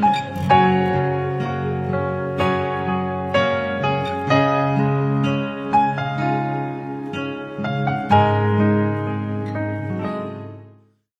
嗯。